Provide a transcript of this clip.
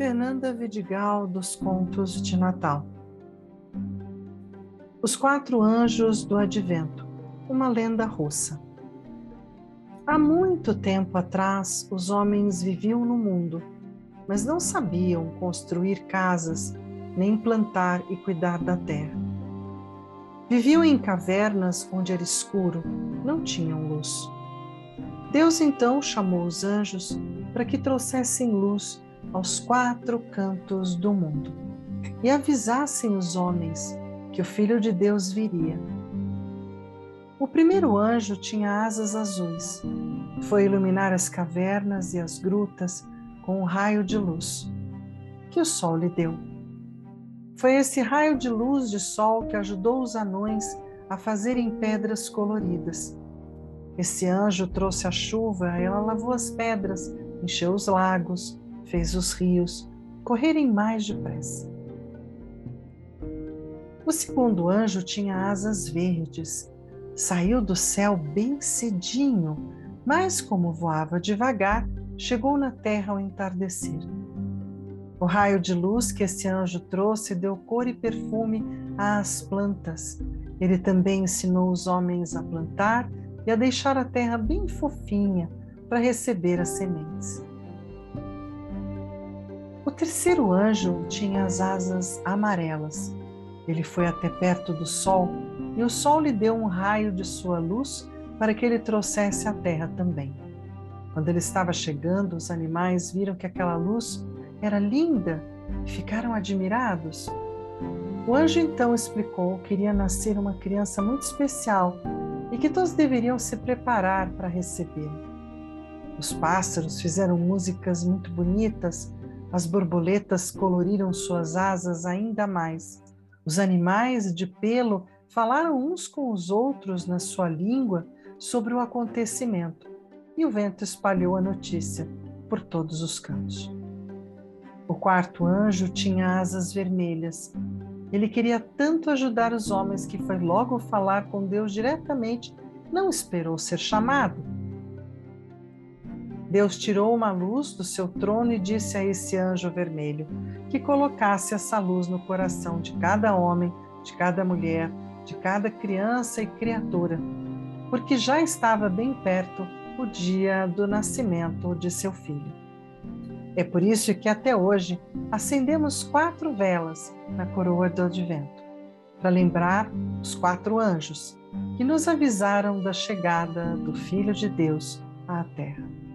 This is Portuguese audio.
Fernanda Vidigal dos Contos de Natal. Os Quatro Anjos do Advento, uma lenda russa. Há muito tempo atrás, os homens viviam no mundo, mas não sabiam construir casas, nem plantar e cuidar da terra. Viviam em cavernas onde era escuro, não tinham luz. Deus então chamou os anjos para que trouxessem luz aos quatro cantos do mundo e avisassem os homens que o Filho de Deus viria. O primeiro anjo tinha asas azuis. Foi iluminar as cavernas e as grutas com um raio de luz que o sol lhe deu. Foi esse raio de luz de sol que ajudou os anões a fazerem pedras coloridas. Esse anjo trouxe a chuva, ela lavou as pedras, encheu os lagos, fez os rios correrem mais depressa. O segundo anjo tinha asas verdes. Saiu do céu bem cedinho, mas como voava devagar, chegou na terra ao entardecer. O raio de luz que esse anjo trouxe deu cor e perfume às plantas. Ele também ensinou os homens a plantar e a deixar a terra bem fofinha para receber as sementes. Terceiro anjo tinha as asas amarelas. Ele foi até perto do sol e o sol lhe deu um raio de sua luz para que ele trouxesse a terra também. Quando ele estava chegando, os animais viram que aquela luz era linda e ficaram admirados. O anjo então explicou que iria nascer uma criança muito especial e que todos deveriam se preparar para recebê-lo. Os pássaros fizeram músicas muito bonitas as borboletas coloriram suas asas ainda mais. Os animais de pelo falaram uns com os outros na sua língua sobre o acontecimento, e o vento espalhou a notícia por todos os cantos. O quarto anjo tinha asas vermelhas. Ele queria tanto ajudar os homens que foi logo falar com Deus diretamente, não esperou ser chamado Deus tirou uma luz do seu trono e disse a esse anjo vermelho que colocasse essa luz no coração de cada homem, de cada mulher, de cada criança e criatura, porque já estava bem perto o dia do nascimento de seu filho. É por isso que até hoje acendemos quatro velas na coroa do advento, para lembrar os quatro anjos que nos avisaram da chegada do Filho de Deus à Terra.